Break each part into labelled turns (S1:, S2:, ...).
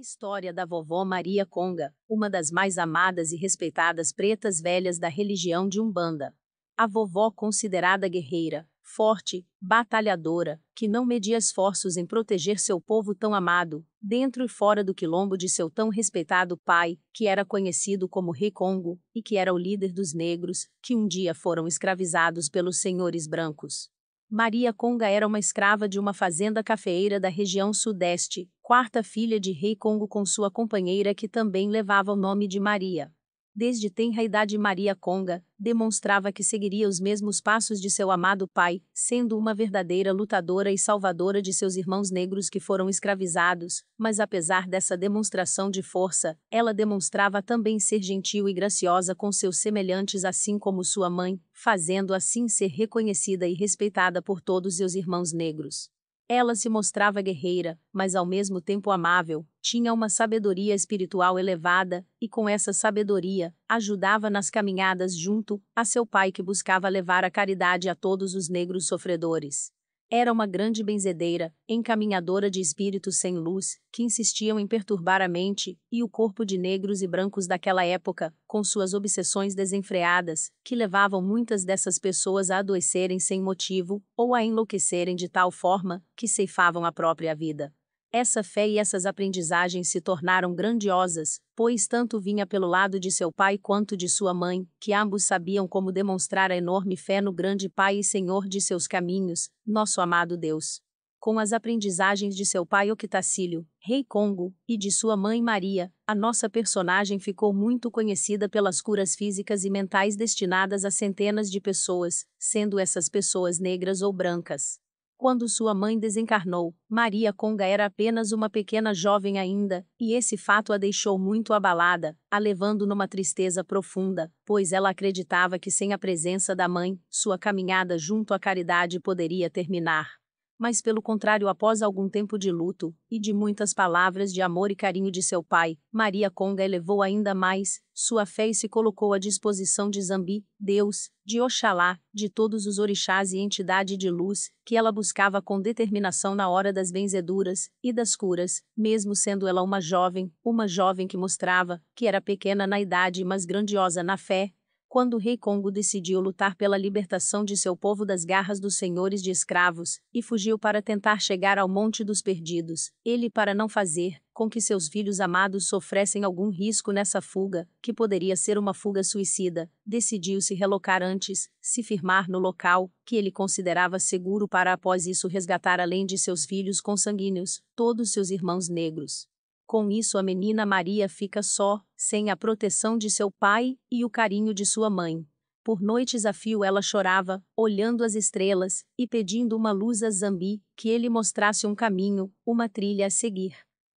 S1: História da vovó Maria Conga, uma das mais amadas e respeitadas pretas velhas da religião de Umbanda. A vovó considerada guerreira, forte, batalhadora, que não media esforços em proteger seu povo tão amado, dentro e fora do quilombo de seu tão respeitado pai, que era conhecido como Rei Congo, e que era o líder dos negros, que um dia foram escravizados pelos senhores brancos. Maria Conga era uma escrava de uma fazenda cafeeira da região sudeste, quarta filha de Rei Congo com sua companheira que também levava o nome de Maria. Desde tenra idade Maria Conga, demonstrava que seguiria os mesmos passos de seu amado pai, sendo uma verdadeira lutadora e salvadora de seus irmãos negros que foram escravizados, mas apesar dessa demonstração de força, ela demonstrava também ser gentil e graciosa com seus semelhantes assim como sua mãe, fazendo assim ser reconhecida e respeitada por todos seus irmãos negros. Ela se mostrava guerreira, mas ao mesmo tempo amável, tinha uma sabedoria espiritual elevada, e com essa sabedoria, ajudava nas caminhadas junto a seu pai que buscava levar a caridade a todos os negros sofredores. Era uma grande benzedeira, encaminhadora de espíritos sem luz, que insistiam em perturbar a mente e o corpo de negros e brancos daquela época, com suas obsessões desenfreadas, que levavam muitas dessas pessoas a adoecerem sem motivo, ou a enlouquecerem de tal forma que ceifavam a própria vida. Essa fé e essas aprendizagens se tornaram grandiosas, pois tanto vinha pelo lado de seu pai quanto de sua mãe, que ambos sabiam como demonstrar a enorme fé no grande Pai e Senhor de seus caminhos, nosso amado Deus. Com as aprendizagens de seu pai Octacílio, rei Congo, e de sua mãe Maria, a nossa personagem ficou muito conhecida pelas curas físicas e mentais destinadas a centenas de pessoas, sendo essas pessoas negras ou brancas. Quando sua mãe desencarnou, Maria Conga era apenas uma pequena jovem ainda, e esse fato a deixou muito abalada, a levando numa tristeza profunda, pois ela acreditava que sem a presença da mãe, sua caminhada junto à caridade poderia terminar mas pelo contrário, após algum tempo de luto e de muitas palavras de amor e carinho de seu pai, Maria Conga elevou ainda mais sua fé e se colocou à disposição de Zambi, Deus, de Oxalá, de todos os orixás e entidade de luz, que ela buscava com determinação na hora das benzeduras e das curas, mesmo sendo ela uma jovem, uma jovem que mostrava que era pequena na idade mas grandiosa na fé, quando o rei Congo decidiu lutar pela libertação de seu povo das garras dos senhores de escravos, e fugiu para tentar chegar ao Monte dos Perdidos, ele para não fazer com que seus filhos amados sofressem algum risco nessa fuga, que poderia ser uma fuga suicida, decidiu se relocar antes, se firmar no local, que ele considerava seguro para após isso resgatar além de seus filhos consanguíneos, todos seus irmãos negros. Com isso, a menina Maria fica só, sem a proteção de seu pai e o carinho de sua mãe. Por noites a fio ela chorava, olhando as estrelas e pedindo uma luz a Zambi, que ele mostrasse um caminho, uma trilha a seguir.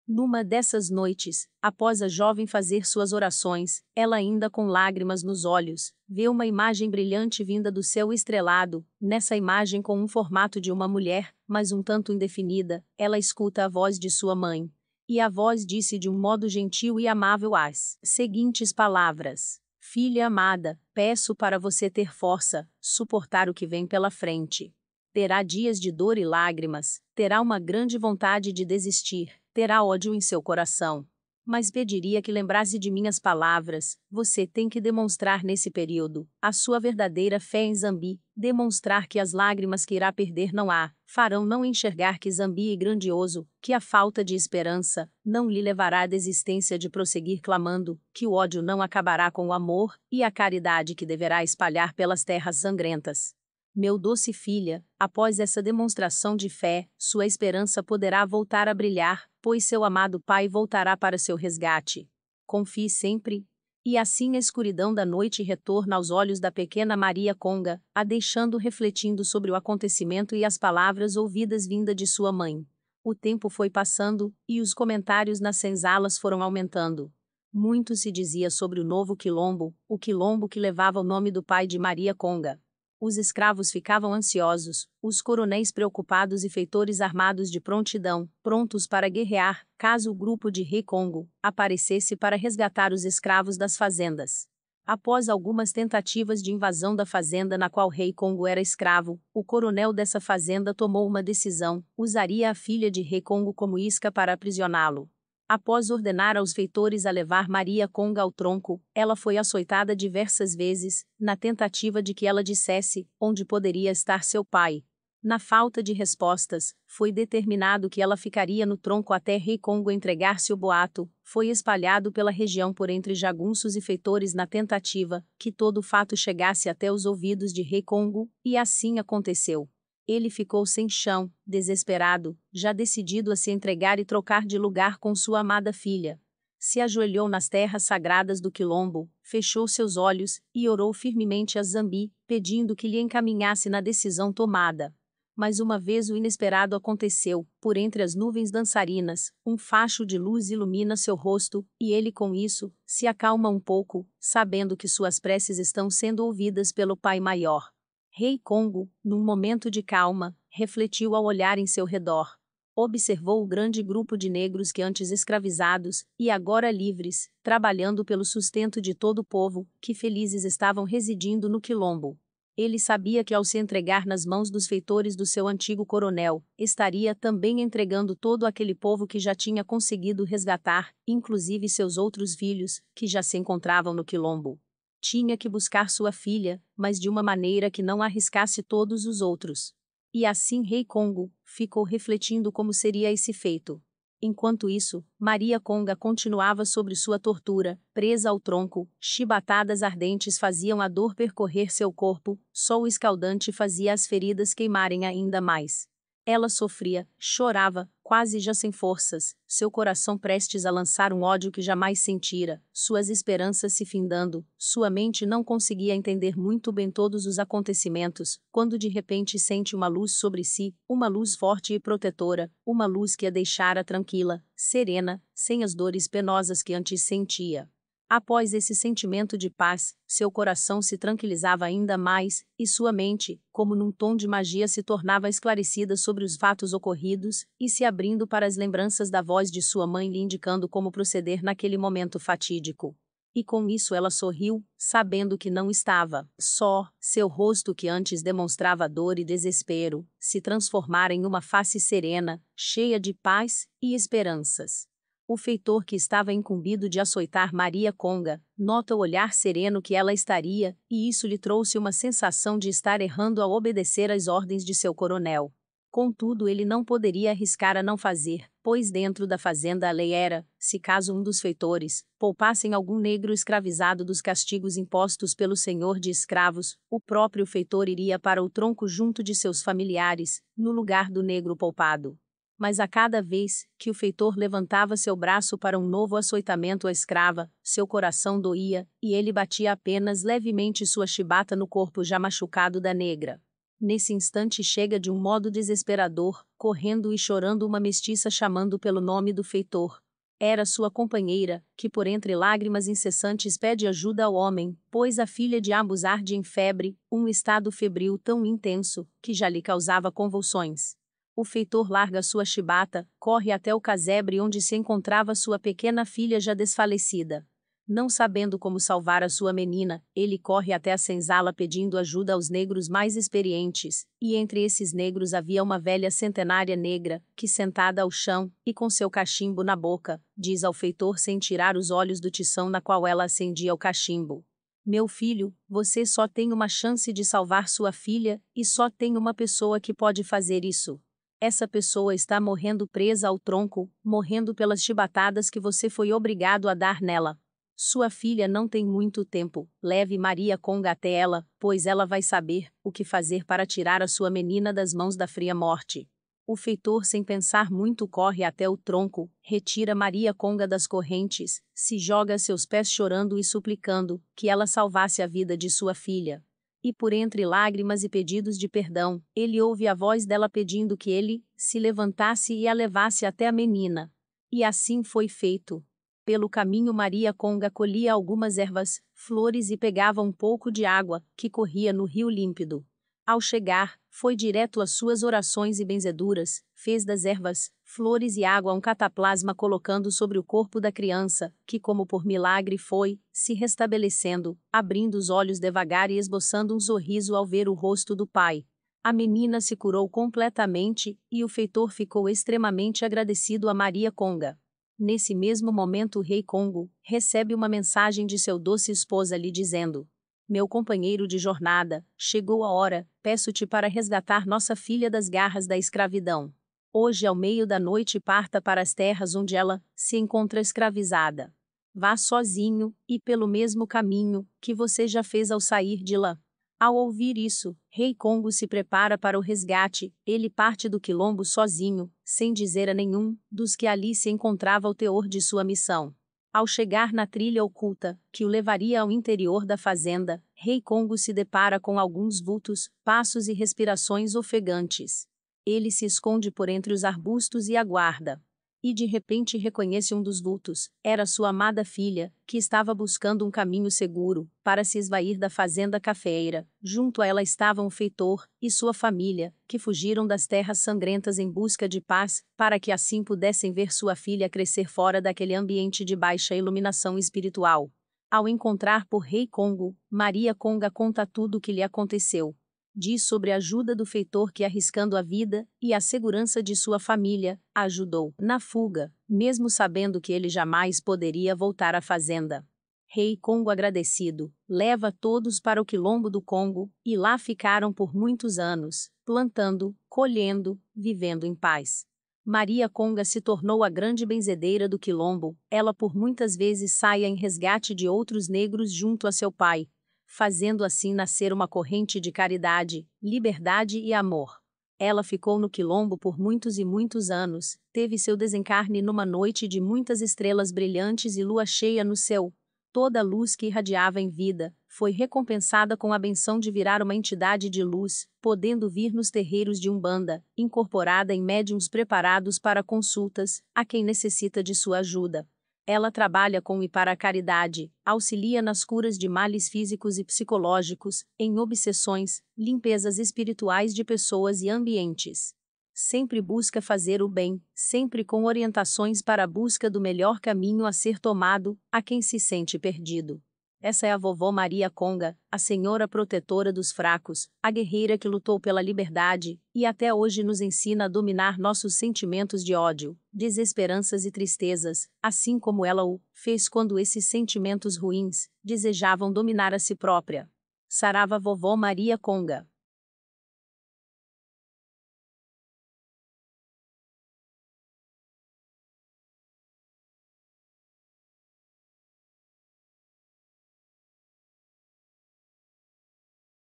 S1: Numa dessas noites, após a jovem fazer suas orações, ela ainda com lágrimas nos olhos, vê uma imagem brilhante vinda do céu estrelado, nessa imagem com um formato de uma mulher, mas um tanto indefinida, ela escuta a voz de sua mãe. E a voz disse de um modo gentil e amável as seguintes palavras: Filha amada, peço para você ter força, suportar o que vem pela frente. Terá dias de dor e lágrimas, terá uma grande vontade de desistir, terá ódio em seu coração, mas pediria que lembrasse de minhas palavras. Você tem que demonstrar nesse período a sua verdadeira fé em Zambi, demonstrar que as lágrimas que irá perder não há, farão não enxergar que Zambi é grandioso, que a falta de esperança não lhe levará à desistência de prosseguir clamando, que o ódio não acabará com o amor e a caridade que deverá espalhar pelas terras sangrentas. Meu doce filha, após essa demonstração de fé, sua esperança poderá voltar a brilhar, pois seu amado Pai voltará para seu resgate. Confie sempre. E assim a escuridão da noite retorna aos olhos da pequena Maria Conga, a deixando refletindo sobre o acontecimento e as palavras ouvidas vinda de sua mãe. O tempo foi passando, e os comentários nas senzalas foram aumentando. Muito se dizia sobre o novo quilombo, o quilombo que levava o nome do pai de Maria Conga. Os escravos ficavam ansiosos, os coronéis preocupados e feitores armados de prontidão, prontos para guerrear, caso o grupo de Rei Congo aparecesse para resgatar os escravos das fazendas. Após algumas tentativas de invasão da fazenda na qual Rei Congo era escravo, o coronel dessa fazenda tomou uma decisão: usaria a filha de Rei Congo como isca para aprisioná-lo. Após ordenar aos feitores a levar Maria Conga ao tronco, ela foi açoitada diversas vezes, na tentativa de que ela dissesse onde poderia estar seu pai. Na falta de respostas, foi determinado que ela ficaria no tronco até Rei Congo entregar-se o boato, foi espalhado pela região por entre jagunços e feitores na tentativa que todo o fato chegasse até os ouvidos de Rei Congo, e assim aconteceu. Ele ficou sem chão, desesperado, já decidido a se entregar e trocar de lugar com sua amada filha. Se ajoelhou nas terras sagradas do Quilombo, fechou seus olhos e orou firmemente a Zambi, pedindo que lhe encaminhasse na decisão tomada. Mas uma vez o inesperado aconteceu, por entre as nuvens dançarinas, um facho de luz ilumina seu rosto, e ele com isso, se acalma um pouco, sabendo que suas preces estão sendo ouvidas pelo Pai Maior. Rei Congo, num momento de calma, refletiu ao olhar em seu redor. Observou o grande grupo de negros que antes escravizados, e agora livres, trabalhando pelo sustento de todo o povo, que felizes estavam residindo no quilombo. Ele sabia que ao se entregar nas mãos dos feitores do seu antigo coronel, estaria também entregando todo aquele povo que já tinha conseguido resgatar, inclusive seus outros filhos, que já se encontravam no quilombo. Tinha que buscar sua filha, mas de uma maneira que não arriscasse todos os outros. E assim Rei Congo ficou refletindo como seria esse feito. Enquanto isso, Maria Conga continuava sobre sua tortura, presa ao tronco, chibatadas ardentes faziam a dor percorrer seu corpo, sol escaldante fazia as feridas queimarem ainda mais. Ela sofria, chorava, quase já sem forças, seu coração prestes a lançar um ódio que jamais sentira, suas esperanças se findando, sua mente não conseguia entender muito bem todos os acontecimentos, quando de repente sente uma luz sobre si, uma luz forte e protetora, uma luz que a deixara tranquila, serena, sem as dores penosas que antes sentia. Após esse sentimento de paz, seu coração se tranquilizava ainda mais, e sua mente, como num tom de magia, se tornava esclarecida sobre os fatos ocorridos, e se abrindo para as lembranças da voz de sua mãe lhe indicando como proceder naquele momento fatídico. E com isso ela sorriu, sabendo que não estava só, seu rosto que antes demonstrava dor e desespero, se transformara em uma face serena, cheia de paz e esperanças. O feitor que estava incumbido de açoitar Maria Conga, nota o olhar sereno que ela estaria, e isso lhe trouxe uma sensação de estar errando ao obedecer às ordens de seu coronel. Contudo, ele não poderia arriscar a não fazer, pois dentro da fazenda a lei era, se caso um dos feitores poupassem algum negro escravizado dos castigos impostos pelo senhor de escravos, o próprio feitor iria para o tronco junto de seus familiares, no lugar do negro poupado mas a cada vez que o feitor levantava seu braço para um novo açoitamento à escrava, seu coração doía, e ele batia apenas levemente sua chibata no corpo já machucado da negra. Nesse instante chega de um modo desesperador, correndo e chorando uma mestiça chamando pelo nome do feitor. Era sua companheira, que por entre lágrimas incessantes pede ajuda ao homem, pois a filha de ambos arde em febre, um estado febril tão intenso, que já lhe causava convulsões. O feitor larga sua chibata, corre até o casebre onde se encontrava sua pequena filha já desfalecida. Não sabendo como salvar a sua menina, ele corre até a senzala pedindo ajuda aos negros mais experientes, e entre esses negros havia uma velha centenária negra, que sentada ao chão, e com seu cachimbo na boca, diz ao feitor sem tirar os olhos do tição na qual ela acendia o cachimbo. Meu filho, você só tem uma chance de salvar sua filha, e só tem uma pessoa que pode fazer isso. Essa pessoa está morrendo presa ao tronco, morrendo pelas chibatadas que você foi obrigado a dar nela. Sua filha não tem muito tempo, leve Maria Conga até ela, pois ela vai saber o que fazer para tirar a sua menina das mãos da fria morte. O feitor, sem pensar muito, corre até o tronco, retira Maria Conga das correntes, se joga a seus pés chorando e suplicando que ela salvasse a vida de sua filha e por entre lágrimas e pedidos de perdão, ele ouve a voz dela pedindo que ele se levantasse e a levasse até a menina. E assim foi feito. Pelo caminho, Maria Conga colhia algumas ervas, flores e pegava um pouco de água, que corria no rio límpido. Ao chegar, foi direto às suas orações e benzeduras, fez das ervas, flores e água um cataplasma colocando sobre o corpo da criança, que como por milagre foi, se restabelecendo, abrindo os olhos devagar e esboçando um sorriso ao ver o rosto do pai. A menina se curou completamente, e o feitor ficou extremamente agradecido a Maria Conga. Nesse mesmo momento, o rei Congo recebe uma mensagem de seu doce esposa lhe dizendo: Meu companheiro de jornada, chegou a hora, peço-te para resgatar nossa filha das garras da escravidão. Hoje, ao meio da noite, parta para as terras onde ela se encontra escravizada. Vá sozinho, e pelo mesmo caminho que você já fez ao sair de lá. Ao ouvir isso, Rei Congo se prepara para o resgate, ele parte do quilombo sozinho, sem dizer a nenhum dos que ali se encontrava o teor de sua missão. Ao chegar na trilha oculta, que o levaria ao interior da fazenda, Rei Congo se depara com alguns vultos, passos e respirações ofegantes. Ele se esconde por entre os arbustos e aguarda e de repente reconhece um dos vultos. Era sua amada filha, que estava buscando um caminho seguro para se esvair da fazenda cafeeira. Junto a ela estavam o feitor e sua família, que fugiram das terras sangrentas em busca de paz, para que assim pudessem ver sua filha crescer fora daquele ambiente de baixa iluminação espiritual. Ao encontrar por Rei Congo, Maria Conga conta tudo o que lhe aconteceu diz sobre a ajuda do feitor que, arriscando a vida e a segurança de sua família, ajudou na fuga, mesmo sabendo que ele jamais poderia voltar à fazenda. Rei Congo agradecido, leva todos para o quilombo do Congo, e lá ficaram por muitos anos, plantando, colhendo, vivendo em paz. Maria Conga se tornou a grande benzedeira do quilombo, ela por muitas vezes saia em resgate de outros negros junto a seu pai, fazendo assim nascer uma corrente de caridade, liberdade e amor. Ela ficou no quilombo por muitos e muitos anos, teve seu desencarne numa noite de muitas estrelas brilhantes e lua cheia no céu. Toda a luz que irradiava em vida foi recompensada com a benção de virar uma entidade de luz, podendo vir nos terreiros de Umbanda, incorporada em médiums preparados para consultas, a quem necessita de sua ajuda. Ela trabalha com e para a caridade, auxilia nas curas de males físicos e psicológicos, em obsessões, limpezas espirituais de pessoas e ambientes. Sempre busca fazer o bem, sempre com orientações para a busca do melhor caminho a ser tomado, a quem se sente perdido. Essa é a vovó Maria Conga, a senhora protetora dos fracos, a guerreira que lutou pela liberdade e até hoje nos ensina a dominar nossos sentimentos de ódio, desesperanças e tristezas, assim como ela o fez quando esses sentimentos ruins desejavam dominar a si própria. Sarava vovó Maria Conga.